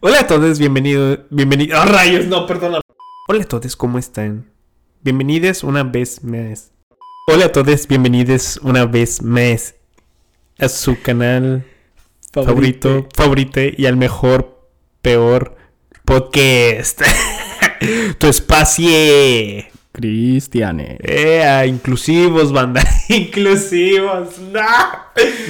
Hola a todos, bienvenido, bienvenido. ¡Oh, rayos! No, perdona. Hola a todos, ¿cómo están? Bienvenidos una vez más. Hola a todos, bienvenidos una vez más a su canal favorito, favorito y al mejor, peor podcast. tu espacio. Cristiane. Eh, inclusivos, banda. inclusivos. No.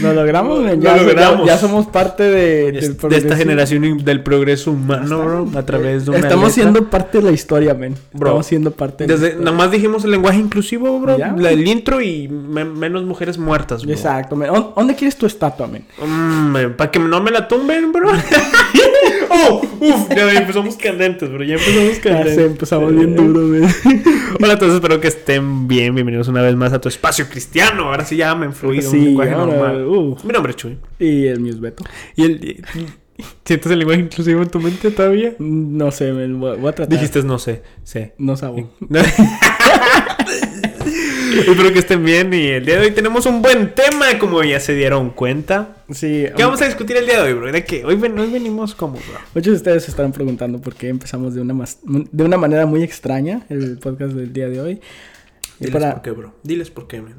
Lo logramos, No, ya, lo logramos. ya- ya somos parte de, de del esta progreso. generación y del progreso humano, bro, a través de una Estamos letra. siendo parte de la historia, men. Bro, Estamos siendo parte de la Desde, historia. nomás dijimos el lenguaje inclusivo, bro. Ya. La- el intro y me- menos mujeres muertas, bro. Exacto, men. ¿Dó- ¿Dónde quieres tu estatua, men? para que no me la tumben, bro. oh, uf, ya empezamos candentes, bro. Ya empezamos Ya candentes. se empezamos bien duro, men. Hola a todos, espero que estén bien. Bienvenidos una vez más a tu espacio cristiano. Ahora sí ya me han fluido un Sí, lenguaje ahora, normal. uh. Mi nombre es Chuy. Y el mío es Beto. ¿Y el, ¿Sientes el lenguaje inclusivo en tu mente todavía? No sé. Voy, voy a tratar. Dijiste no sé, sé. No sabo. Espero que estén bien y el día de hoy tenemos un buen tema, como ya se dieron cuenta. Sí. ¿Qué vamos a discutir el día de hoy, bro? ¿De qué? Hoy, ven- hoy venimos como, bro. Muchos de ustedes se estarán preguntando por qué empezamos de una, mas- de una manera muy extraña el podcast del día de hoy. Y Diles para- por qué, bro. Diles por qué, man.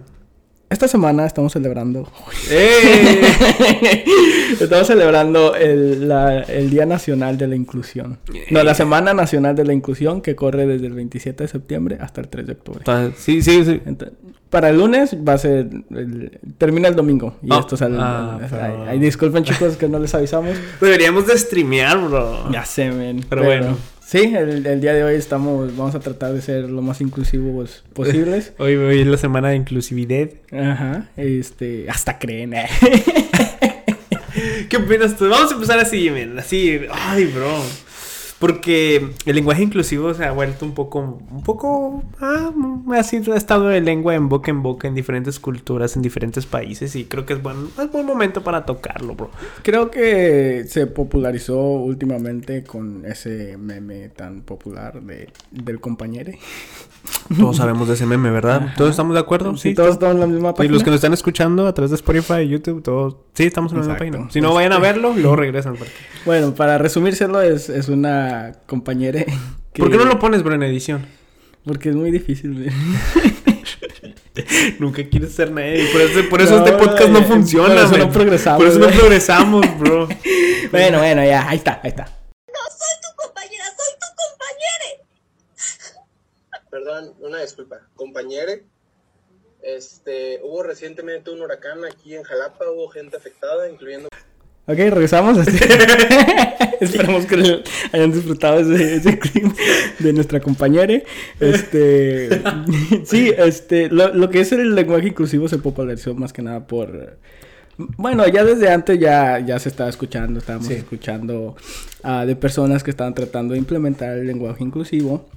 Esta semana estamos celebrando ¡Eh! Estamos celebrando el, la- el Día Nacional de la Inclusión. No, la Semana Nacional de la Inclusión que corre desde el 27 de septiembre hasta el 3 de octubre. Ta- Sí, sí, sí. Para el lunes va a ser... el- termina el domingo. Y Ah, esto sale... el- ah, el- pero- ay, ay, disculpen chicos que no les avisamos. Deberíamos de streamear, bro. Ya sé, men. Pero bueno. Sí, el, el día de hoy estamos... Vamos a tratar de ser lo más inclusivos posibles. Hoy, hoy es la semana de inclusividad. Ajá. Este... Hasta creen, eh. ¿Qué opinas tú? Vamos a empezar así, man. Así, ay, bro. Porque el lenguaje inclusivo se ha vuelto un poco, un poco, ah, así ha estado de lengua en boca en boca en diferentes culturas, en diferentes países y creo que es buen, es buen momento para tocarlo, bro. Creo que se popularizó últimamente con ese meme tan popular de, del compañero. Todos sabemos de ese meme, ¿verdad? Ajá. ¿Todos estamos de acuerdo? Sí, todos estamos en la misma Y página. los que nos están escuchando a través de Spotify, YouTube, todos. Sí, estamos en la misma página. Si no vayan a verlo, luego regresan. porque- Bueno, para resumírselo, es, es una compañera que... ¿Por qué no lo pones, bro, en edición? Porque es muy difícil. Nunca quieres ser nadie. Por eso, por eso No, este podcast no funciona. por eso no progresamos, Por eso no progresamos, bro. bueno, bueno, ya, ahí está, ahí está. soy tu compañera, soy tu compañera. Perdón, una disculpa. Compañere, este, hubo recientemente un huracán aquí en Jalapa, hubo gente afectada, incluyendo Ok, regresamos. Esperamos que hayan disfrutado ese, ese clip de nuestra compañera. Este, sí, este, lo, lo que es el lenguaje inclusivo se popularizó más que nada por... Bueno, ya desde antes ya, ya se estaba escuchando, estábamos Sí. escuchando ah, de personas que estaban tratando de implementar el lenguaje inclusivo.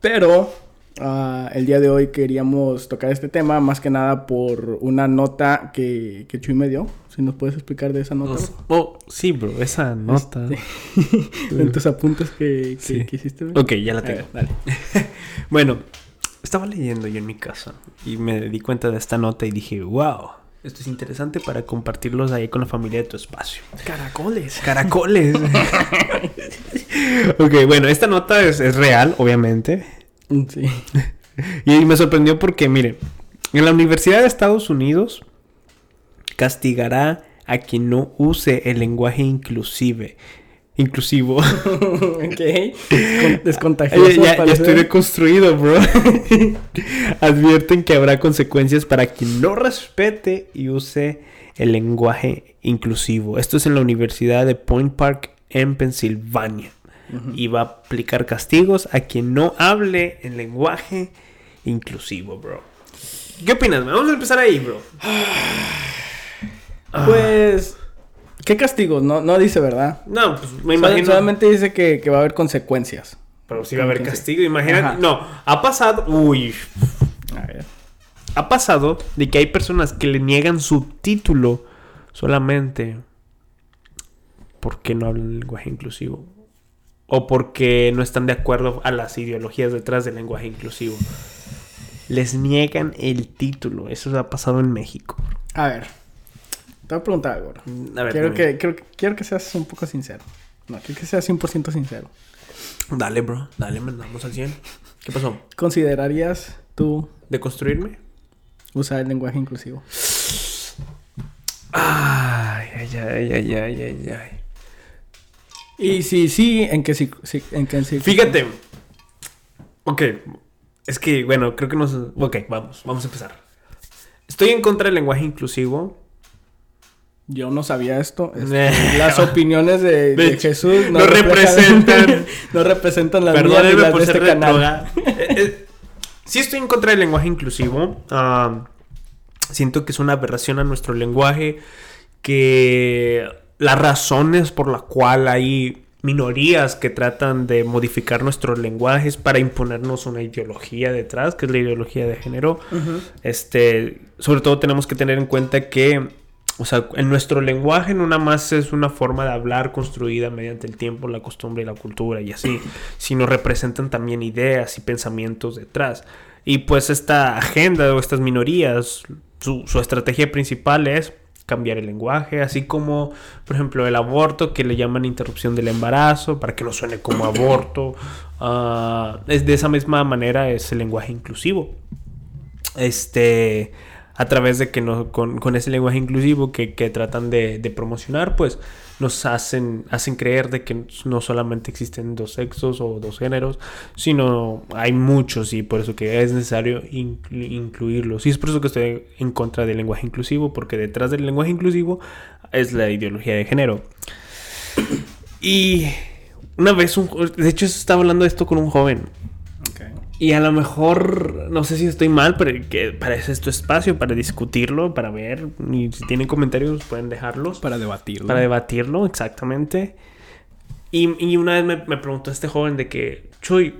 Pero ah, el día de hoy queríamos tocar este tema más que nada por una nota que, que Chuy me dio. Si nos puedes explicar de esa nota. Oh, sí, bro, esa nota. en tus apuntes que, que, Sí. que hiciste. bro. Ok, ya la tengo. ver, dale. Bueno, estaba leyendo yo en mi casa y me di cuenta de esta nota y dije, wow, esto es interesante para compartirlos ahí con la familia de tu espacio. Caracoles. Caracoles. ok, bueno, esta nota es, es real, obviamente. Sí. Y me sorprendió porque, mire, en la Universidad de Estados Unidos castigará a quien no use el lenguaje inclusive. Inclusivo. ok. Descon- Descontagioso. ya, ya estoy deconstruido, bro. Advierten que habrá consecuencias para quien no respete y use el lenguaje inclusivo. Esto es en la Universidad de Point Park en Pensilvania. Y va a aplicar castigos a quien no hable el lenguaje inclusivo, bro. ¿Qué opinas? man? Vamos a empezar ahí, bro. Pues. ¿Qué castigos? No, no dice, ¿verdad? No, pues me imagino. Solamente dice que, que va a haber consecuencias. Pero sí va a haber castigo. Imagínate. Ajá. No, ha pasado. Uy, A ver. Ha pasado de que hay personas que le niegan su título solamente porque no hablan el lenguaje inclusivo. O porque no están de acuerdo a las ideologías detrás del lenguaje inclusivo. Les niegan el título. Eso ha pasado en México. A ver. Te voy a preguntar algo. A ver, Quiero que, quiero, quiero que seas un poco sincero. No, quiero que sea 100% sincero. Dale, bro. Dale, mandamos al 100. ¿Qué pasó? ¿Considerarías tú ¿De construirme? usar el lenguaje inclusivo? Ay, ay, ay, ay, ay, ay, ay. Y si sí, ¿en qué sí? sí- en qué sí- Fíjate. Ok. Es que, bueno, creo que nos... Ok, vamos. Vamos a empezar. Estoy en contra del lenguaje inclusivo. Yo no sabía esto. Este, las opiniones de, de De- Jesús no reflejan- representan- no representan las mías las por de ser este canal. Eh, eh, sí estoy en contra del lenguaje inclusivo. Ah, siento que es una aberración a nuestro lenguaje. Que las razones por la cual hay minorías que tratan de modificar nuestros lenguajes para imponernos una ideología detrás, que es la ideología de género. Este, sobre todo tenemos que tener en cuenta que, o sea, en nuestro lenguaje no nada más es una forma de hablar construida mediante el tiempo, la costumbre y la cultura y así, sino representan también ideas y pensamientos detrás. Y pues esta agenda o estas minorías, su, su estrategia principal es cambiar el lenguaje, así como, por ejemplo, el aborto, que le llaman interrupción del embarazo, para que no suene como aborto. Ah, es de esa misma manera es el lenguaje inclusivo este a través de que no, con, con ese lenguaje inclusivo que, que tratan de, de promocionar, pues nos hacen, hacen creer de que no solamente existen dos sexos o dos géneros, sino hay muchos y por eso que es necesario inclu- incluirlos. Y es por eso que estoy en contra del lenguaje inclusivo, porque detrás del lenguaje inclusivo es la ideología de género. Y una vez, un, de hecho estaba hablando de esto con un joven, y a lo mejor, no sé si estoy mal, pero que para eso es tu espacio, para discutirlo, para ver. Y si tienen comentarios, pueden dejarlos. Para debatirlo. Para debatirlo, exactamente. Y, y una vez me, me preguntó este joven de que, Chuy,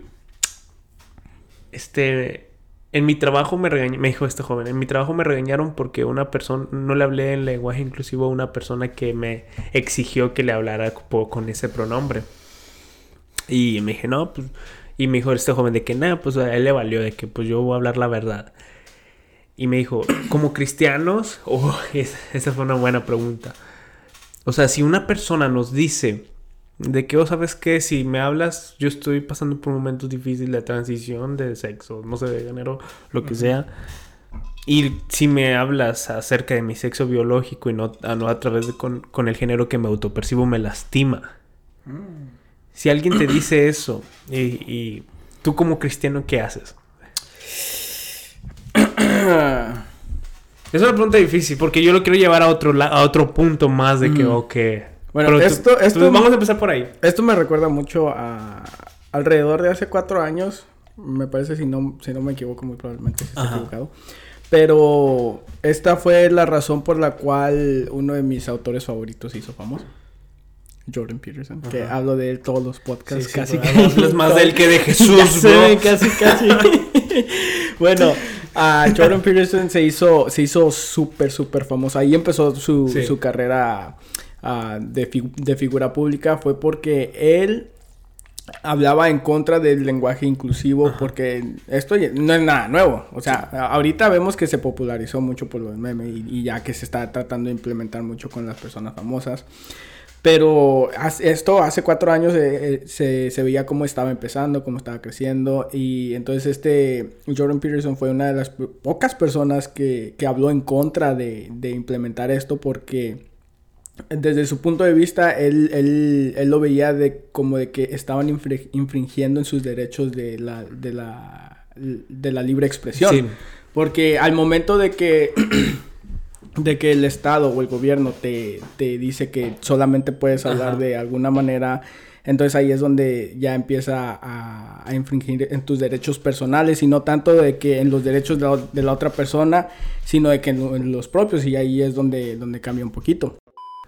este, en mi trabajo me regañaron, me dijo este joven, en mi trabajo me regañaron porque una persona, no le hablé en lenguaje inclusivo a una persona que me exigió que le hablara co- con ese pronombre. Y me dije, no, pues, y me dijo este joven de que nada, pues a él le valió, de que pues yo voy a hablar la verdad. Y me dijo, como cristianos, oh, es- esa fue una buena pregunta. O sea, si una persona nos dice de que, oh, ¿sabes qué? Si me hablas, yo estoy pasando por momentos difíciles de transición de sexo, no sé, de género, lo que sea. Y si me hablas acerca de mi sexo biológico y no, a, no a través de con, con el género que me autopercibo, me lastima. Si alguien te dice eso y, y tú como cristiano, ¿qué haces? Es una pregunta difícil porque yo lo quiero llevar a otro, a otro punto más de que, Mm. ok. Bueno, Pero tú- esto- esto- tú- vamos a empezar por ahí. Esto me recuerda mucho a alrededor de hace cuatro años. Me parece, si no, si no me equivoco, muy probablemente si equivocado. Pero esta fue la razón por la cual uno de mis autores favoritos se hizo famoso. Jordan Peterson. Que hablo de él todos los podcasts. Sí, sí, casi pero hablas más de él que de Jesús, bro. casi, casi. bueno, a Jordan Peterson se hizo, se hizo súper, súper famoso. Ahí empezó su, Sí. su carrera ah, de, fi- de figura pública. Fue porque él hablaba en contra del lenguaje inclusivo porque esto no es nada nuevo. O sea, ahorita vemos que se popularizó mucho por los memes y, y ya que se está tratando de implementar mucho con las personas famosas. Pero esto hace cuatro años eh, eh, se, se veía cómo estaba empezando, cómo estaba creciendo. Y entonces este Jordan Peterson fue una de las po- pocas personas que, que habló en contra de, de implementar esto porque desde su punto de vista él, él, él lo veía de como de que estaban infri- infringiendo en sus derechos de la, de la, de la libre expresión. Sí. Porque al momento de que de que el Estado o el gobierno te, te dice que solamente puedes hablar Ajá. de alguna manera, entonces ahí es donde ya empieza a, a infringir en tus derechos personales y no tanto de que en los derechos de la, de la otra persona, sino de que en, lo- en los propios y ahí es donde, donde cambia un poquito.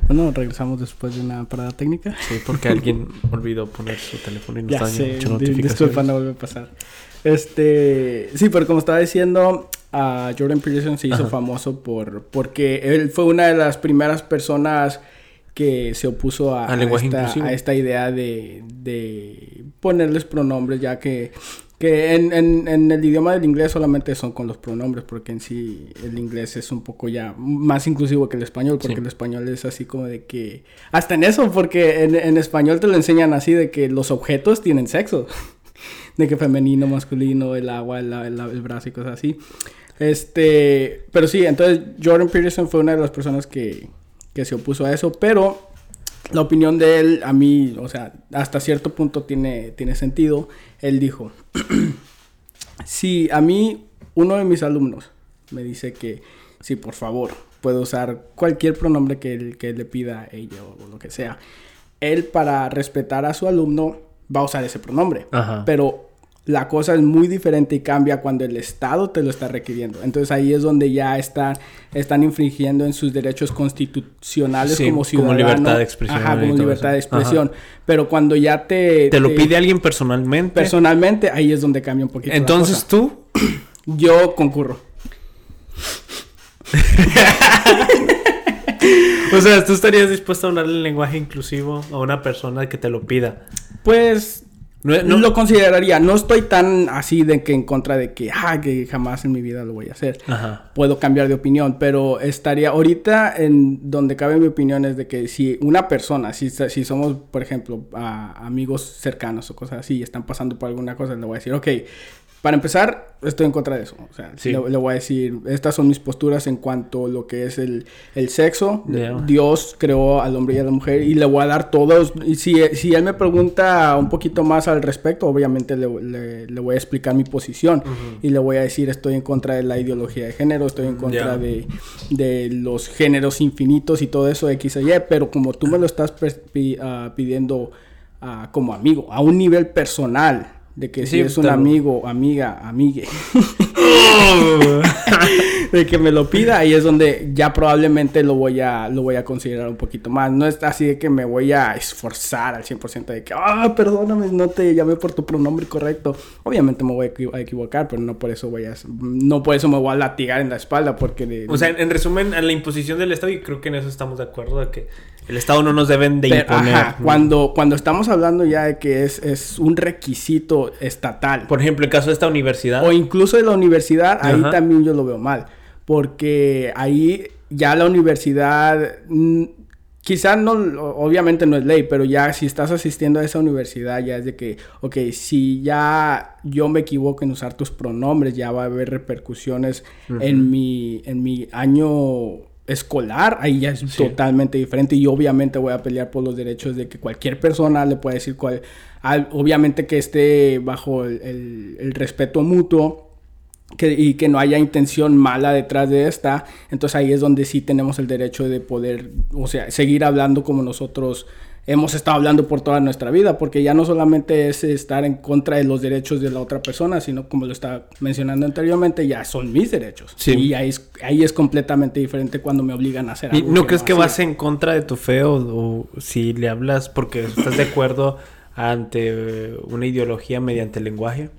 Bueno, regresamos después de una parada técnica. Sí, porque alguien olvidó poner su teléfono y nos Ya sé, muchas di- notificaciones. disculpa, no vuelve a pasar. Este, sí, pero como estaba diciendo, a Jordan Peterson se hizo Ajá. famoso por porque él fue una de las primeras personas que se opuso a, Al a lenguaje esta, inclusivo. a esta idea de, de ponerles pronombres, ya que Que en, en, en el idioma del inglés solamente son con los pronombres, porque en sí el inglés es un poco ya más inclusivo que el español, porque Sí. el español es así como de que... Hasta en eso, porque en, en español te lo enseñan así de que los objetos tienen sexo. De que femenino, masculino, el agua, el, el, el brazo y cosas así. Este, pero sí, entonces Jordan Peterson fue una de las personas que, que se opuso a eso, pero la opinión de él a mí, o sea, hasta cierto punto tiene, tiene sentido. Él dijo, si a mí uno de mis alumnos me dice que sí, por favor, puedo usar cualquier pronombre que él, que él le pida a ella o lo que sea, él para respetar a su alumno va a usar ese pronombre. Ajá. Pero la cosa es muy diferente y cambia cuando el Estado te lo está requiriendo. Entonces ahí es donde ya están, están infringiendo en sus derechos constitucionales Sí, como como ciudadano. libertad de expresión Ajá, como libertad de expresión. Pero cuando ya te... Te lo pide alguien personalmente. Personalmente, ahí es donde cambia un poquito. la Entonces cosa. tú. Yo concurro. O sea, tú estarías dispuesto a hablar el lenguaje inclusivo a una persona que te lo pida. Pues No, no- lo consideraría. No estoy tan así de que en contra de que, ah, que jamás en mi vida lo voy a hacer. Ajá. Puedo cambiar de opinión, pero estaría ahorita en donde cabe mi opinión es de que si una persona, si, si somos, por ejemplo, a- amigos cercanos o cosas así, y están pasando por alguna cosa, le voy a decir, ok, para empezar, estoy en contra de eso. O sea, Sí. le, le voy a decir, estas son mis posturas en cuanto a lo que es el, el sexo. Dios creó al hombre y a la mujer y le voy a dar todos. Y si, si él me pregunta un poquito más al respecto, obviamente le, le- le voy a explicar mi posición y le voy a decir estoy en contra de la ideología de género, estoy en contra de, de los géneros infinitos y todo eso X y Y, pero como tú me lo estás ah, pidiendo ah, como amigo, a un nivel personal. De que si es un amigo, amiga, amigue. de que me lo pida ahí es donde ya probablemente lo voy a lo voy a considerar un poquito más no es así de que me voy a esforzar al 100% de que ah perdóname no te llamé por tu pronombre correcto obviamente me voy a, equi- a equivocar pero no por eso voy a no por eso me voy a latigar en la espalda porque de- O sea, en, en resumen, a la imposición del Estado, y creo que en eso estamos de acuerdo, de que el Estado no nos deben de Pero, imponer. ajá, cuando cuando estamos hablando ya de que es, es un requisito estatal Por ejemplo, en caso de esta universidad. O incluso de la universidad, ahí también yo lo veo mal. Porque ahí ya la universidad, mm, quizás no, obviamente no es ley, pero ya si estás asistiendo a esa universidad, ya es de que, ok, si ya yo me equivoco en usar tus pronombres, ya va a haber repercusiones en, mi, en mi año escolar, ahí ya es Sí. totalmente diferente y obviamente voy a pelear por los derechos de que cualquier persona le pueda decir cuál, al- obviamente que esté bajo el, el- el respeto mutuo que, y que no haya intención mala detrás de esta, entonces ahí es donde sí tenemos el derecho de poder, o sea, seguir hablando como nosotros hemos estado hablando por toda nuestra vida, porque ya no solamente es estar en contra de los derechos de la otra persona, sino como lo estaba mencionando anteriormente, ya son mis derechos. Sí. Y ahí es, ahí es completamente diferente cuando me obligan a hacer ¿Y algo. no crees que vas en contra de tu fe o, o si le hablas porque estás de acuerdo ante una ideología mediante el lenguaje?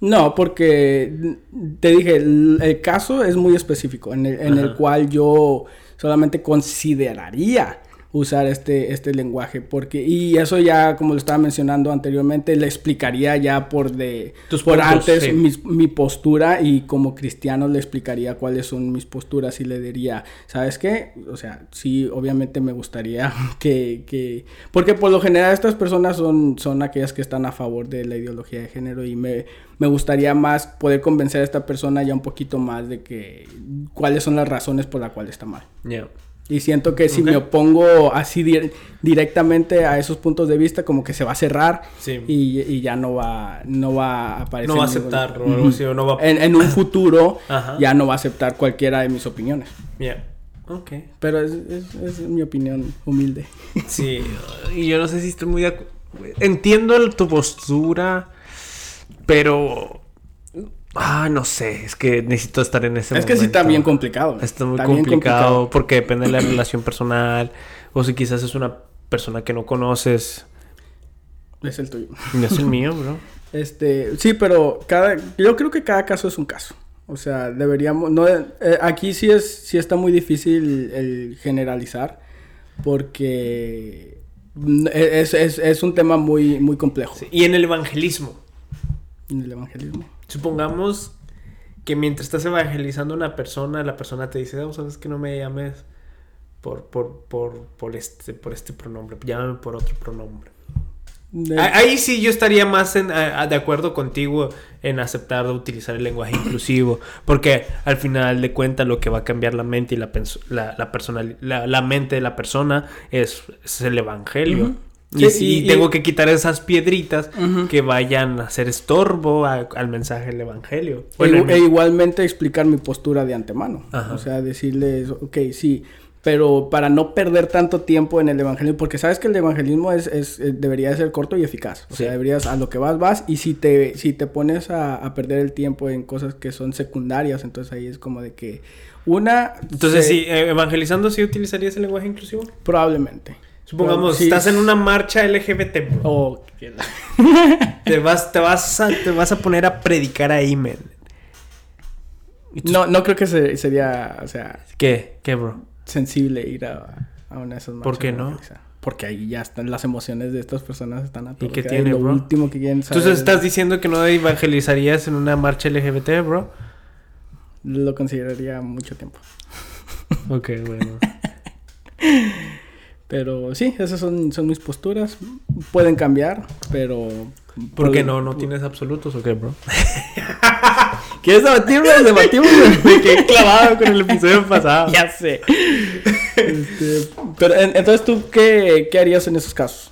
No, porque te dije, el, el caso es muy específico, en el, en el Ajá. cual yo solamente consideraría usar este, este lenguaje, porque, y eso ya, como lo estaba mencionando anteriormente, le explicaría ya por de, Tus por puntos, antes sí. mi postura y como cristiano le explicaría cuáles son mis posturas y le diría, ¿sabes qué? O sea, sí, obviamente me gustaría que, que porque por lo general estas personas son, son aquellas que están a favor de la ideología de género y me, me gustaría más poder convencer a esta persona ya un poquito más de que cuáles son las razones por las cuales está mal. Y siento que si me opongo así di- directamente a esos puntos de vista, como que se va a cerrar Sí. y, y ya no va, no va a aparecer. No va a aceptar o algo así, o no va a... En, en un futuro Ajá. ya no va a aceptar cualquiera de mis opiniones. Ya. Ok. Pero es, es- es mi opinión humilde. Sí, y yo no sé si estoy muy de acu- Entiendo el- tu postura, pero... Ah, no sé, es que necesito estar en ese es que sí está momento. bien complicado. Está muy complicado, porque depende de la relación personal, o si quizás es una persona que no conoces. Es el tuyo. No es el mío, bro. Este, sí, pero cada, yo creo que cada caso es un caso. O sea, deberíamos, no, eh, aquí sí es, sí está muy difícil el generalizar, porque mm, es, es, es un tema muy, muy complejo. Sí, Y en el evangelismo, en el evangelismo. Supongamos que mientras estás evangelizando a una persona, la persona te dice, oh, sabes que no me llames por, por, por, por, este, por este pronombre, llámame por otro pronombre. De- Ah, Ahí sí yo estaría más en- a- a- de acuerdo contigo en aceptar de utilizar el lenguaje inclusivo, porque al final de cuentas lo que va a cambiar la mente y la, la, la, personali- la, la mente de la persona es, es el evangelio. Sí, si y- y- tengo que quitar esas piedritas que vayan a hacer estorbo a- al mensaje del evangelio. E, Bueno, e igualmente explicar mi postura de antemano. Ajá. O sea, decirles, ok, sí, pero para no perder tanto tiempo en el evangelismo, porque sabes que el evangelismo es, es- eh, debería de ser corto y eficaz. O Sí. sea, deberías a lo que vas, vas, y si te, si te pones a, a perder el tiempo en cosas que son secundarias, entonces ahí es como de que una... entonces se- sí, eh, evangelizando sí utilizarías el lenguaje inclusivo. Probablemente. Supongamos, Sí. estás en una marcha LGBT, bro. O que la- Te vas, te vas a, te vas a poner a predicar ahí, men. Y No, no creo que se- sería, o sea, ¿Qué? ¿Qué, bro? sensible ir a, a una de esas ¿Por marchas qué de no? Porque ahí ya están las emociones de estas personas están a todo. qué tiene, lo bro? último que quieren saber. Entonces estás diciendo que no evangelizarías en una marcha LGBT, bro. Lo consideraría mucho tiempo. Ok, bueno. Pero sí, esas son, son mis posturas. Pueden cambiar, pero... ¿Por qué pueden- no? ¿No tienes absolutos o qué, bro? ¿Quieres debatirlo? Debatimos. Me quedé clavado con el episodio pasado. ya sé. Este, pero en- entonces, ¿tú qué, qué harías en esos casos?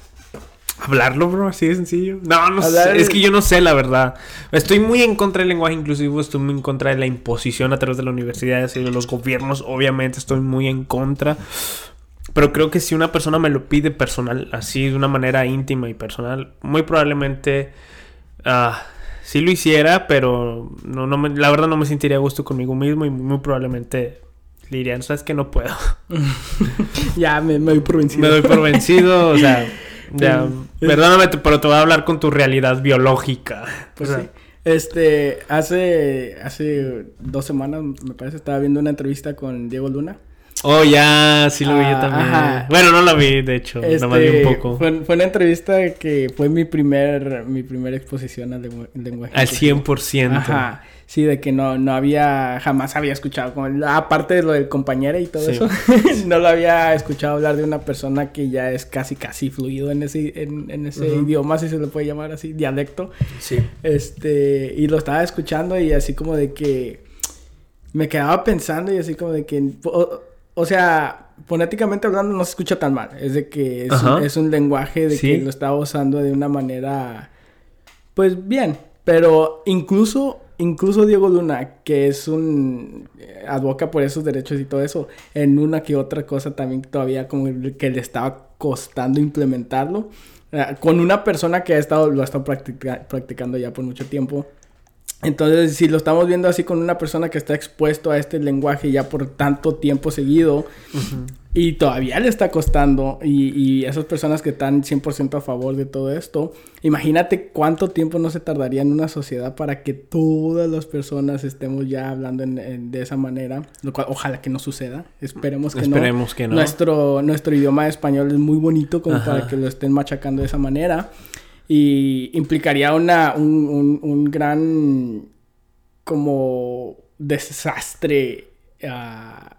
Hablarlo, bro, así de sencillo. No, no Hablar- sé. Es que yo no sé, la verdad. Estoy muy en contra del lenguaje inclusivo. Estoy muy en contra de la imposición a través de las universidades y de los gobiernos. Obviamente, estoy muy en contra. Pero creo que si una persona me lo pide personal, así de una manera íntima y personal, muy probablemente ah, sí lo hiciera, pero no, no me- la verdad no me sentiría a gusto conmigo mismo y muy probablemente le diría, ¿sabes que No puedo. Ya, me, me doy por vencido. Me doy por vencido, o sea, ya, perdóname, pero te voy a hablar con tu realidad biológica. Pues O sea, sí. Este, hace, hace dos semanas, me parece, estaba viendo una entrevista con Diego Luna. Oh, ya, sí lo vi yo Ah, también. ajá. Bueno, no lo vi, de hecho, nada más vi Este, un poco. Fue, fue una entrevista que fue mi primer, mi primera exposición al lengu- lenguaje. Al inclusivo. 100%. Ajá. Sí, de que no, no había, jamás había escuchado, como, aparte de lo del compañero y todo Sí. eso, no lo había escuchado hablar de una persona que ya es casi, casi fluido en ese, en, en ese idioma, si se le puede llamar así, dialecto. Sí. Este, y lo estaba escuchando y así como de que me quedaba pensando y así como de que, o sea, fonéticamente hablando no se escucha tan mal. Es de que es, un, es un lenguaje de Sí. que lo estaba usando de una manera, pues bien. Pero incluso, incluso Diego Luna, que es un, eh, advoca por esos derechos y todo eso, en una que otra cosa también todavía como que le estaba costando implementarlo. eh, Con una persona que ha estado, lo ha estado practica- practicando ya por mucho tiempo. Entonces, si lo estamos viendo así con una persona que está expuesto a este lenguaje ya por tanto tiempo seguido y todavía le está costando, y, y esas personas que están 100% a favor de todo esto, imagínate cuánto tiempo no se tardaría en una sociedad para que todas las personas estemos ya hablando en- en- de esa manera, lo cual ojalá que no suceda, esperemos que no. Esperemos que no. Nuestro, nuestro idioma español es muy bonito como Ajá. para que lo estén machacando de esa manera. Y implicaría una, un, un- un gran como desastre ah,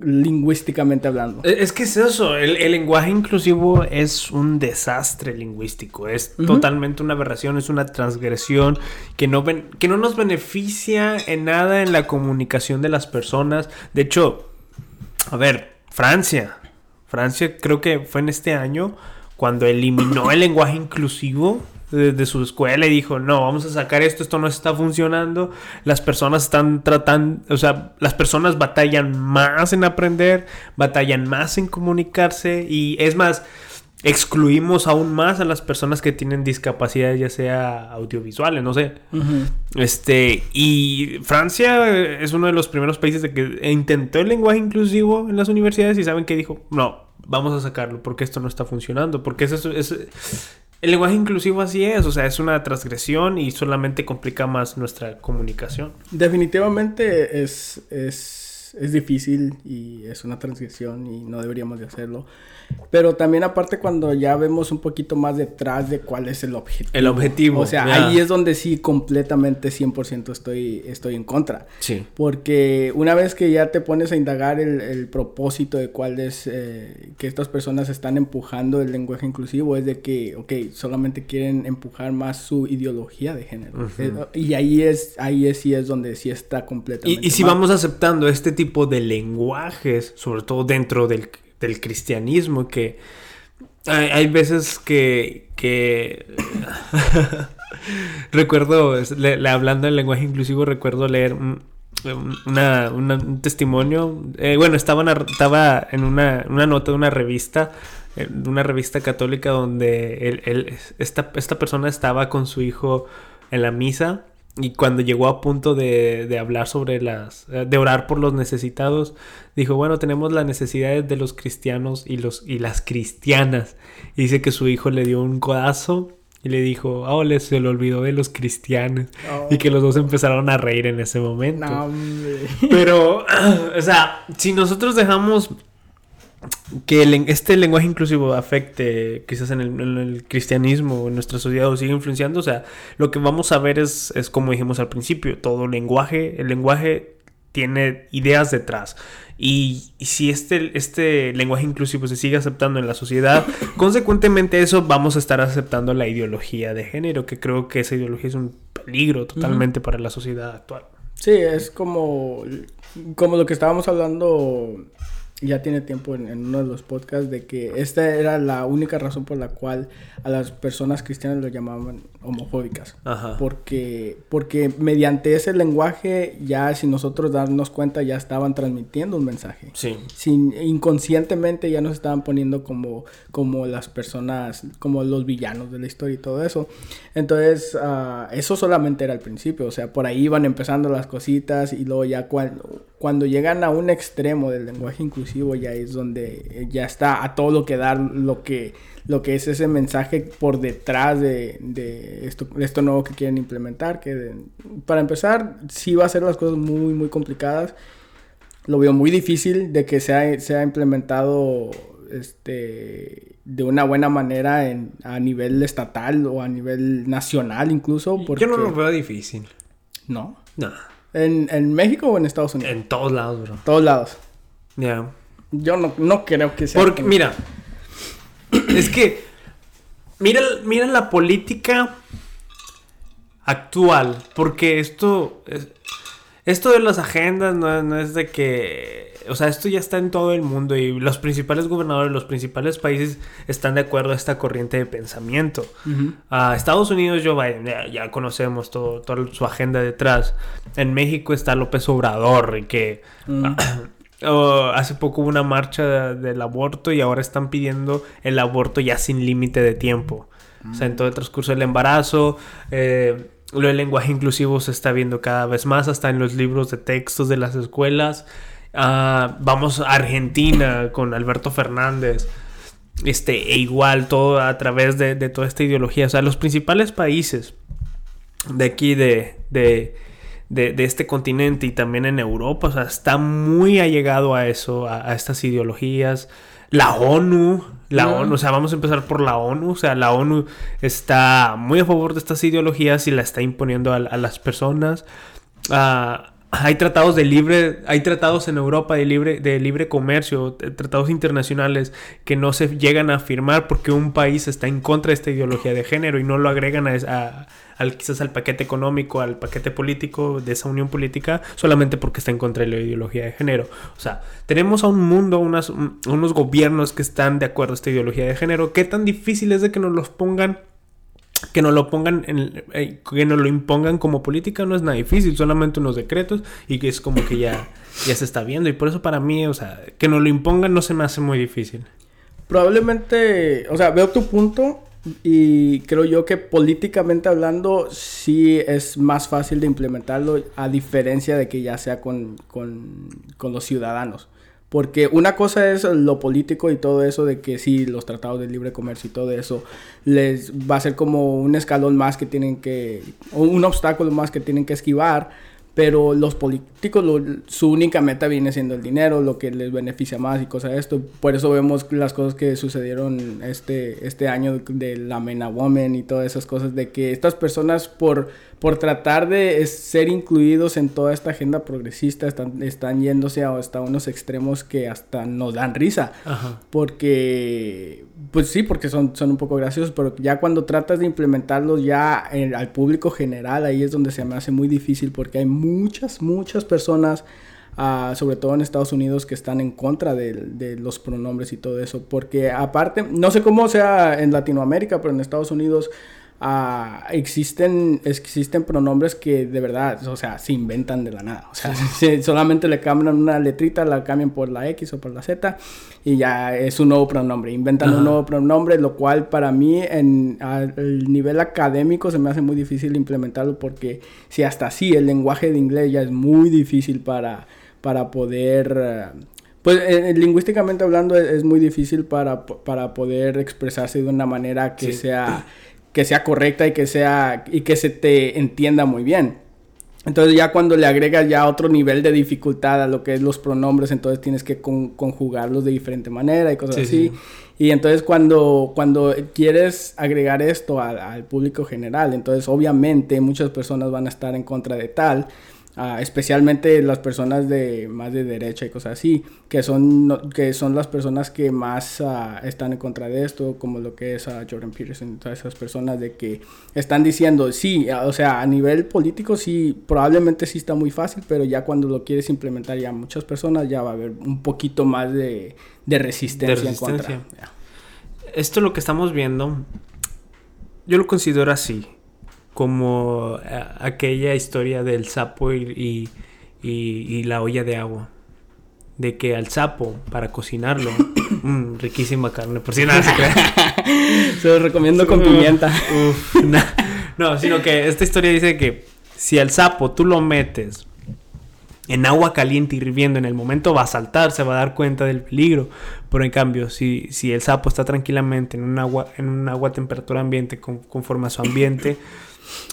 lingüísticamente hablando. E, Es que es eso, el, el lenguaje inclusivo es un desastre lingüístico, es totalmente una aberración, es una transgresión que no, ven- que no nos beneficia en nada en la comunicación de las personas. De hecho, a ver, Francia, Francia creo que fue en este año cuando eliminó el lenguaje inclusivo de, de su escuela y dijo, no, vamos a sacar esto, esto no está funcionando, las personas están tratando, o sea, las personas batallan más en aprender, batallan más en comunicarse y es más, excluimos aún más a las personas que tienen discapacidades, ya sea audiovisuales, no sé. Ujú. Este, y Francia es uno de los primeros países de que intentó el lenguaje inclusivo en las universidades y saben que dijo, no, vamos a sacarlo porque esto no está funcionando, porque eso es, el lenguaje inclusivo así es, o sea, es una transgresión y solamente complica más nuestra comunicación. Definitivamente es, es es, es difícil y es una transición y no deberíamos de hacerlo. Pero también aparte cuando ya vemos un poquito más detrás de cuál es el objetivo. El objetivo, O sea, ya. ahí es donde sí completamente 100% estoy, estoy en contra. Sí. Porque una vez que ya te pones a indagar el, el propósito de cuál es eh, que estas personas están empujando el lenguaje inclusivo, es de que, ok, solamente quieren empujar más su ideología de género. Eh, y ahí es, ahí es sí es donde sí está completamente. Y, y si mal. vamos aceptando este tipo de lenguajes, sobre todo dentro del, cristianismo, que hay, veces que, recuerdo, hablando del lenguaje inclusivo, recuerdo leer un, testimonio. eh, bueno, estaba, estaba en una, nota de una revista, eh, de una revista católica donde esta, esta persona estaba con su hijo en la misa y cuando llegó a punto de, de hablar sobre las, eh, de orar por los necesitados, dijo, bueno, tenemos las necesidades de los cristianos y, los, y las cristianas. Y dice que su hijo le dio un codazo y le dijo, oh, le- se le olvidó de los cristianos. Oh. Y que los dos empezaron a reír en ese momento. No. Pero, o sea, si nosotros dejamos que el este lenguaje inclusivo afecte quizás en el, en el cristianismo en nuestra sociedad o sigue influenciando, o sea, lo que vamos a ver es, es como dijimos al principio, todo lenguaje, el lenguaje tiene ideas detrás. Y, y si este, este lenguaje inclusivo se sigue aceptando en la sociedad, consecuentemente eso vamos a estar aceptando la ideología de género, que creo que esa ideología es un peligro totalmente para la sociedad actual. Sí, es como, como lo que estábamos hablando ya tiene tiempo en, en uno de los podcasts de que esta era la única razón por la cual a las personas cristianas lo llamaban homofóbicas. Ajá. Porque, porque mediante ese lenguaje ya sin nosotros darnos cuenta ya estaban transmitiendo un mensaje. Sí. Sin, inconscientemente ya nos estaban poniendo como, como las personas, como los villanos de la historia y todo eso. Entonces, ah, eso solamente era el principio, o sea, por ahí iban empezando las cositas y luego ya cuando, cuando llegan a un extremo del lenguaje inclusivo ya es donde eh, ya está a todo lo que dar lo que, lo que es ese mensaje por detrás de, de esto, de esto nuevo que quieren implementar, que de- para empezar sí va a ser las cosas muy, muy complicadas lo veo muy difícil de que sea, sea implementado este de una buena manera en, a nivel estatal o a nivel nacional incluso porque Yo no lo veo difícil. no No. en, en México o en Estados Unidos En todos lados, bro. todos lados Ya. yo no, no creo que sea Porque, mira, es que, mira, mira la política actual, porque esto, es- esto de las agendas no, no es de que, o sea, esto ya está en todo el mundo y los principales gobernadores, los principales países están de acuerdo a esta corriente de pensamiento. A Estados Unidos, Joe Biden, ya, ya conocemos todo, toda su agenda detrás. En México está López Obrador, y que oh, hace poco hubo una marcha del aborto y ahora están pidiendo el aborto ya sin límite de tiempo. O sea, en todo el transcurso del embarazo, eh, lo del lenguaje inclusivo se está viendo cada vez más, hasta en los libros de textos de las escuelas. Ah, vamos a Argentina con Alberto Fernández este, e igual todo a través de, de toda esta ideología. O sea, los principales países de aquí, de, de, de, de este continente y también en Europa, o sea, está muy allegado a eso, a, a estas ideologías. La ONU, la. ONU, o sea, vamos a empezar por la ONU, o sea, la ONU está muy a favor de estas ideologías y la está imponiendo a, a las personas. Ah, hay tratados de libre, hay tratados en Europa de libre, de libre comercio, t- tratados internacionales que no se llegan a firmar porque un país está en contra de esta ideología de género y no lo agregan a, a- al quizás al paquete económico, al paquete político de esa unión política, solamente porque está en contra de la ideología de género. O sea, tenemos a un mundo, unas, un- unos gobiernos que están de acuerdo a esta ideología de género. ¿Qué tan difícil es de que nos los pongan que nos lo pongan en, eh, que nos lo impongan como política no es nada difícil, solamente unos decretos y que es como que ya, ya se está viendo y por eso para mí, o sea, que nos lo impongan no se me hace muy difícil. Probablemente, o sea, veo tu punto y creo yo que políticamente hablando sí es más fácil de implementarlo a diferencia de que ya sea con, con, con los ciudadanos. Porque una cosa es lo político y todo eso de que sí, los tratados de libre comercio y todo eso les va a ser como un escalón más que tienen que, o un obstáculo más que tienen que esquivar. Pero los políticos, lo- su única meta viene siendo el dinero, lo que les beneficia más y cosas de esto. Por eso vemos las cosas que sucedieron este, este año de la Mena Woman y todas esas cosas, de que estas personas por, por tratar de ser incluidos en toda esta agenda progresista están, están yéndose a- hasta unos extremos que hasta nos dan risa. Ajá. Porque, pues sí, porque son, son un poco graciosos, pero ya cuando tratas de implementarlos ya en- al público general, ahí es donde se me hace muy difícil porque hay muchas, muchas personas, ah, sobre todo en Estados Unidos, que están en contra de los pronombres y todo eso. Porque aparte, no sé cómo sea en Latinoamérica, pero en Estados Unidos... ah, existen, existen pronombres que de verdad, o sea, se inventan de la nada. O sea, se- solamente le cambian una letrita, la cambian por la X o por la Z y ya es un nuevo pronombre. Inventan Ajá. un nuevo pronombre, lo cual para mí en al nivel académico se me hace muy difícil implementarlo porque si hasta así el lenguaje de inglés ya es muy difícil para, para poder... eh, pues eh, lingüísticamente hablando es, es muy difícil para, para poder expresarse de una manera que Sí. sea que sea correcta y que sea y que se te entienda muy bien. Entonces ya cuando le agregas ya otro nivel de dificultad a lo que es los pronombres, entonces tienes que con- conjugarlos de diferente manera y cosas Sí, así. sí. Y entonces cuando, cuando quieres agregar esto al, al público general, entonces obviamente muchas personas van a estar en contra de tal, ah, especialmente las personas de más de derecha y cosas así, que son, no- que son las personas que más ah, están en contra de esto, como lo que es ah, Jordan Peterson, todas esas personas de que están diciendo, sí, ah, o sea, a nivel político sí, probablemente sí está muy fácil, pero ya cuando lo quieres implementar ya muchas personas, ya va a haber un poquito más de, de resistencia, en contra. Esto lo que estamos viendo, yo lo considero así, como eh, aquella historia del sapo y, y- y- y la olla de agua. De que al sapo, para cocinarlo, mm, riquísima carne, por si nada se crea. Se los recomiendo con pimienta. Uf, na- no, sino que esta historia dice que si al sapo tú lo metes en agua caliente hirviendo en el momento va a saltar, se va a dar cuenta del peligro. Pero en cambio, si, si el sapo está tranquilamente en un agua, en un agua a temperatura ambiente, con- conforme a su ambiente,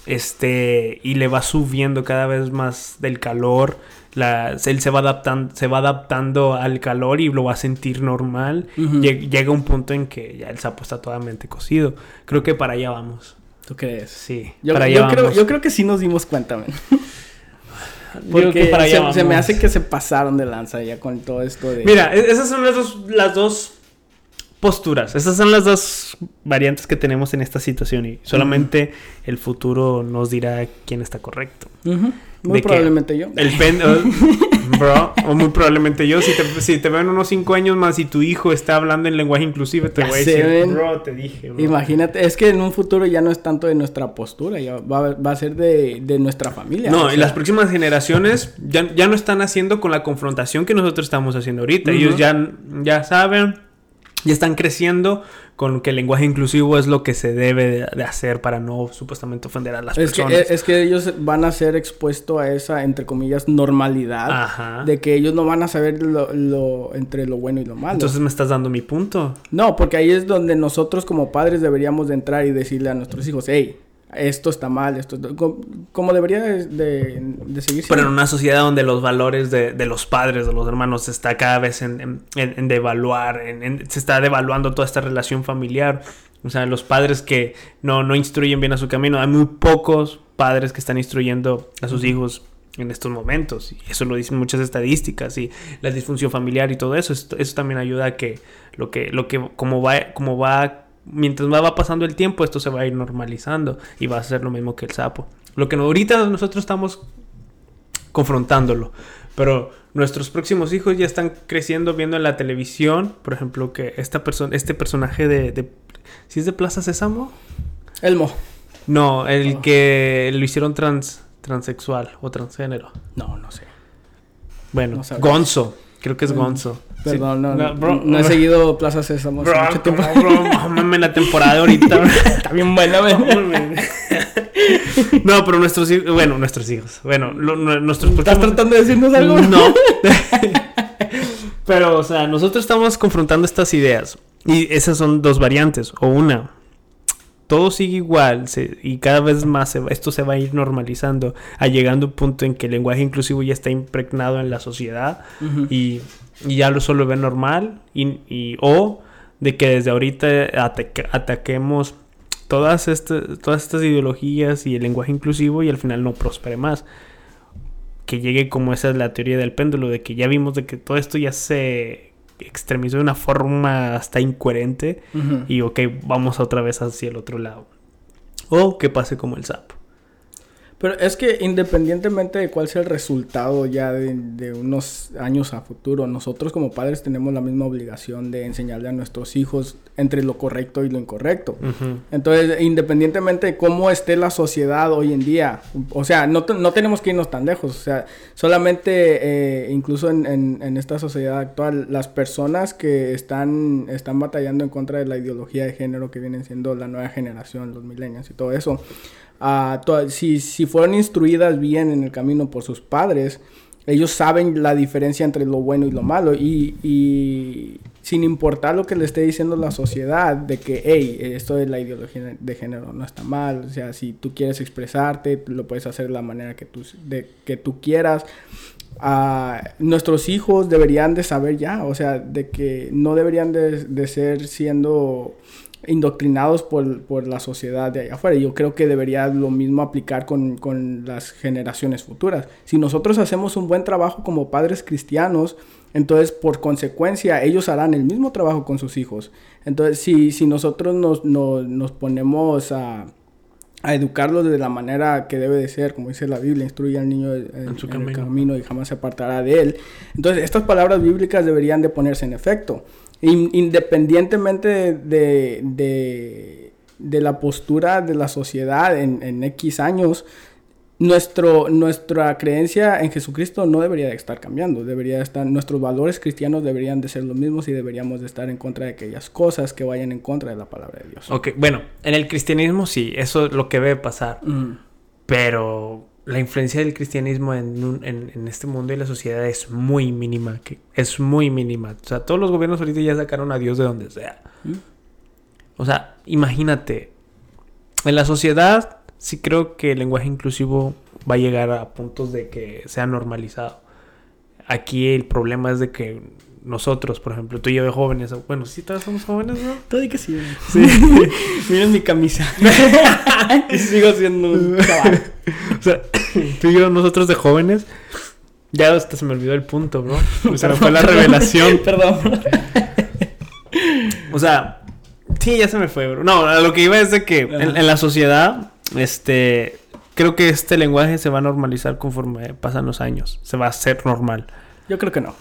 este, y le va subiendo cada vez más del calor, la, él se va adaptando, se va adaptando al calor y lo va a sentir normal. Llega un punto en que ya el sapo está totalmente cocido. Creo que para allá vamos. ¿Tú crees? Sí, Yo, para yo allá creo, vamos. yo creo que sí nos dimos cuenta, man. Porque para allá se, se me hace que se pasaron de lanza ya con todo esto de... Mira, e- esas son las dos, las dos posturas. Esas son las dos variantes que tenemos en esta situación. Y solamente el futuro nos dirá quién está correcto. Muy probablemente yo. El pen, bro, o muy probablemente yo. Si te, si te veo en unos cinco años más y tu hijo está hablando en lenguaje inclusive, te Ya voy a decir, ven. bro, te dije, bro. Imagínate, es que en un futuro ya no es tanto de nuestra postura, ya va, va a ser de, de nuestra familia. No, o y las próximas generaciones ya, ya no están haciendo con la confrontación que nosotros estamos haciendo ahorita. Ujú. Ellos ya, ya saben, ya están creciendo con que el lenguaje inclusivo es lo que se debe de, hacer para no supuestamente ofender a las Es que, personas. es que ellos van a ser expuestos a esa, entre comillas, normalidad. Ajá. De que ellos no van a saber lo, lo- entre lo bueno y lo malo. Entonces me estás dando mi punto. No, porque ahí es donde nosotros como padres deberíamos de entrar y decirle a nuestros hijos, hey, esto está mal, esto está-", co- como debería de, de- de seguir Pero en una sociedad donde los valores de, de los padres, de los hermanos, se está cada vez en, en- en- devaluar, en- se está devaluando toda esta relación familiar. O sea, los padres que no, no instruyen bien a su camino. Hay muy pocos padres que están instruyendo a sus hijos en estos momentos. Y eso lo dicen muchas estadísticas. Y la disfunción familiar y todo eso. Esto- eso también ayuda a que lo que, lo que como va, como va, mientras va, va pasando el tiempo, esto se va a ir normalizando. Y va a ser lo mismo que el sapo. Lo que ahorita nosotros estamos confrontándolo. Pero nuestros próximos hijos ya están creciendo viendo en la televisión, por ejemplo, que esta persona, este personaje de, de ¿sí es de Plaza Sésamo? Elmo. No, el Oh. que lo hicieron trans, transexual o transgénero. No, no sé. Bueno, No. Gonzo, creo que es Mm, Gonzo. Perdón, Sí. no, no, bro, no he bro, seguido Plaza Sésamo bro, mucho tiempo. bro, la temporada ahorita. Está bien buena, no, pero nuestros hijos, bueno, nuestros hijos, bueno, lo- nuestros ¿Estás tratando de decirnos algo? No. Pero, o sea, nosotros estamos confrontando estas ideas. Y esas son dos variantes. O una, todo sigue igual se- y cada vez más se esto se va a ir normalizando, a llegando a un punto en que el lenguaje inclusivo ya está impregnado en la sociedad Ujú. y, y ya lo solo ve normal y, y- o de que desde ahorita ataque- ataquemos todas estas todas estas ideologías y el lenguaje inclusivo y al final no prospere más. Que llegue como esa es la teoría del péndulo de que ya vimos de que todo esto ya se extremizó de una forma hasta incoherente y ok vamos otra vez hacia el otro lado. O que pase como el sapo Pero es que independientemente de cuál sea el resultado ya de, de unos años a futuro, nosotros como padres tenemos la misma obligación de enseñarle a nuestros hijos entre lo correcto y lo incorrecto. Entonces, independientemente de cómo esté la sociedad hoy en día, o sea, no, no tenemos que irnos tan lejos, o sea, solamente eh, incluso en, en- en esta sociedad actual, las personas que están, están batallando en contra de la ideología de género que vienen siendo la nueva generación, los millennials y todo eso, to- si, si fueron instruidas bien en el camino por sus padres, ellos saben la diferencia entre lo bueno y lo malo y, y sin importar lo que le esté diciendo la sociedad de que, hey, esto de la ideología de género no está mal, o sea, si tú quieres expresarte, lo puedes hacer de la manera que tú, de, que tú quieras. Ah, nuestros hijos deberían de saber ya, o sea, de que no deberían de, de ser siendo indoctrinados por, por la sociedad de allá afuera. Yo creo que debería lo mismo aplicar con, con las generaciones futuras. Si nosotros hacemos un buen trabajo como padres cristianos, entonces por consecuencia ellos harán el mismo trabajo con sus hijos. Entonces si, si nosotros nos, nos, nos ponemos a, a educarlos de la manera que debe de ser, como dice la Biblia, instruye al niño en, En su en el camino. camino y jamás se apartará de él. Entonces estas palabras bíblicas deberían de ponerse en efecto. In- independientemente de, de, de- de la postura de la sociedad en, en X años, nuestro, nuestra creencia en Jesucristo no debería de estar cambiando. Debería de estar, nuestros valores cristianos deberían de ser los mismos y deberíamos de estar en contra de aquellas cosas que vayan en contra de la palabra de Dios. Ok, bueno, en el cristianismo sí, eso es lo que debe pasar. Mm. Pero la influencia del cristianismo en, un- en, en este mundo y la sociedad es muy mínima. Que es muy mínima. O sea, todos los gobiernos ahorita ya sacaron a Dios de donde sea. ¿Mm? O sea, imagínate. En la sociedad sí creo que el lenguaje inclusivo va a llegar a puntos de que sea normalizado. Aquí el problema es de que nosotros, por ejemplo, tú y yo de jóvenes, bueno, sí todos somos jóvenes, ¿no? Todo y que sí. Miren mi camisa. y sigo siendo un chaval. O sea, tú y yo, nosotros de jóvenes, ya hasta se me olvidó el punto, bro. O sea, fue la revelación. Perdón. O sea, sí, ya se me fue, bro. No, lo que iba es de que en, en la sociedad, este, creo que este lenguaje se va a normalizar conforme pasan los años. Se va a hacer normal. Yo creo que no.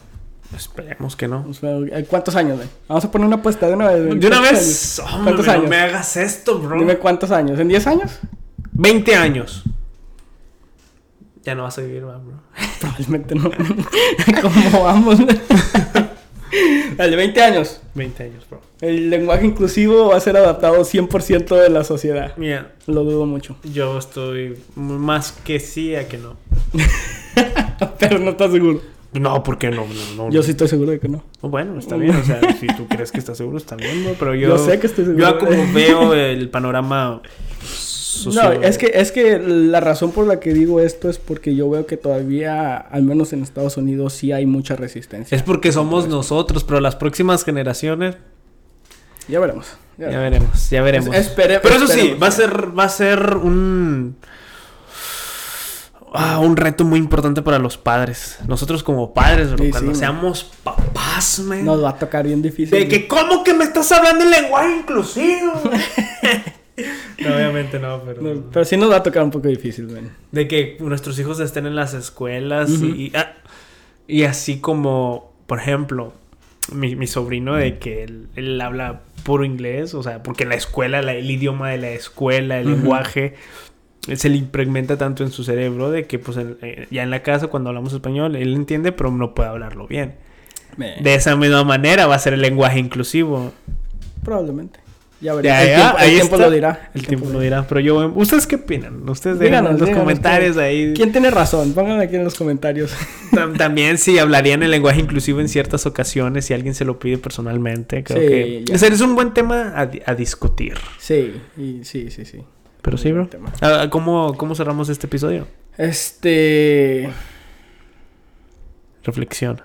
Esperemos que no. O sea, ¿Cuántos años, güey? Vamos a poner una apuesta de una vez. De una ¿Cuántos vez, años? hombre, ¿Cuántos no años? me hagas esto, bro. Dime cuántos años. ¿En 10 años? 20 años. Ya no vas a vivir más, bro. Probablemente no. ¿Cómo vamos? Dale, 20 años. 20 años, bro. El lenguaje inclusivo va a ser adaptado 100% de la sociedad. Mira, Lo dudo mucho. yo estoy más que sí a que no. Pero no estás seguro. No, ¿por qué no? no, no Yo sí estoy seguro de que no. Bueno, está bien, o sea, si tú crees que estás seguro, está bien, ¿no? Pero yo... Yo sé que estoy seguro. Yo como veo el panorama socio... No, es que, es que la razón por la que digo esto es porque yo veo que todavía, al menos en Estados Unidos, sí hay mucha resistencia. Es porque somos nosotros, pero las próximas generaciones... Ya veremos. ya Ya veremos. ya veremos. Es- espere- pero eso sí, va a ser, va a ser un... Ah, un reto muy importante para los padres.Nosotros como padres, bro, Sí, cuando sí, man. seamos papás, man. Nos va a tocar bien difícil. De que, ¿cómo que me estás hablando en lenguaje inclusivo? no, obviamente no, pero... No, pero sí nos va a tocar un poco difícil, man. De que nuestros hijos estén en las escuelas y, ah, y así como, por ejemplo, mi, mi sobrino de que él, él habla puro inglés, o sea, porque la escuela, la- el idioma de la escuela, el lenguaje, se le impregmenta tanto en su cerebro de que pues en- eh, ya en la casa cuando hablamos español, él entiende, pero no puede hablarlo bien. De esa misma manera va a ser el lenguaje inclusivo. Probablemente. Ya veremos. Ya, el ya, tiempo, el tiempo lo dirá. El tiempo lo dirá. Pero yo, ¿ustedes qué opinan? Ustedes Díganos, díganos en los díganos, comentarios ¿quién- ahí. ¿Quién tiene razón? Pónganlo aquí en los comentarios. Tam- También si hablarían el lenguaje inclusivo en ciertas ocasiones, si alguien se lo pide personalmente. Creo Sí, que es un buen tema a, di- a discutir. Sí, y, sí, sí, sí. Pero sí, bro. Ah, ¿Cómo, ¿Cómo cerramos este episodio? Este. Reflexión.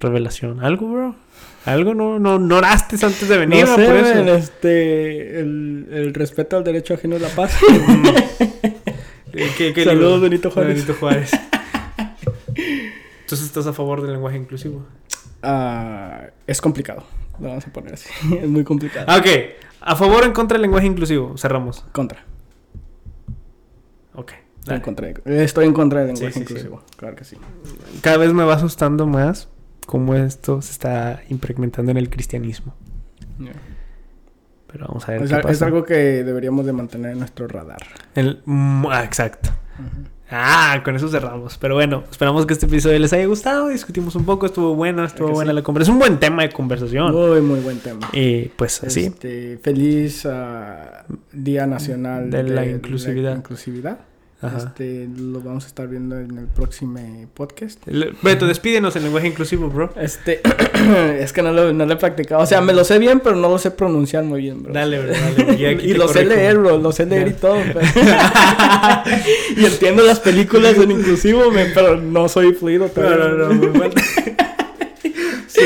Revelación. ¿Algo, bro? ¿Algo? ¿No, no, no oraste antes de venir? no sé, por eso? men, este. El, el respeto al derecho ajeno es la paz. Eh, ¿Qué- qué Saludos, libro? Benito Juárez. Benito Juárez. Entonces estás a favor del lenguaje inclusivo. Ah, es complicado. Lo vamos a poner así. es muy complicado. Ah, Ok. ¿A favor o en contra del lenguaje inclusivo? Cerramos. Contra. Ok. Estoy en, contra de- estoy en contra del lenguaje sí, sí. inclusivo. Claro que sí. Cada vez me va asustando más cómo esto se está implementando en el cristianismo. Pero vamos a ver Es, qué a- es pasa. algo que deberíamos de mantener en nuestro radar. El- mm, ah, exacto. Ah, con eso cerramos. Pero bueno, esperamos que este episodio les haya gustado. Discutimos un poco, estuvo bueno, estuvo buena sí? la conversación. Es un buen tema de conversación. Muy, muy buen tema. Y pues así. Este, feliz ah, Día Nacional De la inclusividad. inclusividad. Ajá. Este, lo vamos a estar viendo en el próximo podcast. El- Beto, despídenos en lenguaje inclusivo, bro. Este, es que no lo, no lo he practicado. O sea, me lo sé bien, pero no lo sé pronunciar muy bien, bro. Dale, bro, dale. Y, aquí y te lo sé leer, bro, lo sé leer y todo. pero- y entiendo las películas en inclusivo, pero no soy fluido No, todavía. no, no, muy mal. Sí,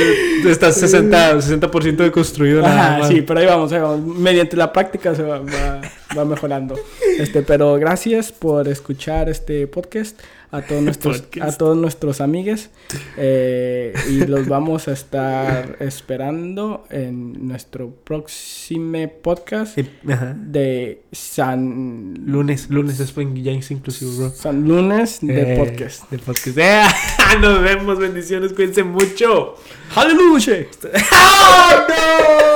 estás 60, 60% deconstruido nada Ajá, más. sí, pero ahí vamos, ahí vamos. Mediante la práctica se va, va- va mejorando. Este, pero gracias por escuchar este podcast a todos nuestros, Podcast. a todos nuestros amigues. Eh, y los vamos a estar esperando en nuestro próximo podcast Ajá. de San Lunes, lunes es buen- ya es inclusivo, bro. San Lunes de Eh, podcast. De podcast. Eh, nos vemos, bendiciones, cuídense mucho. ¡Aleluya! ¡Oh, no!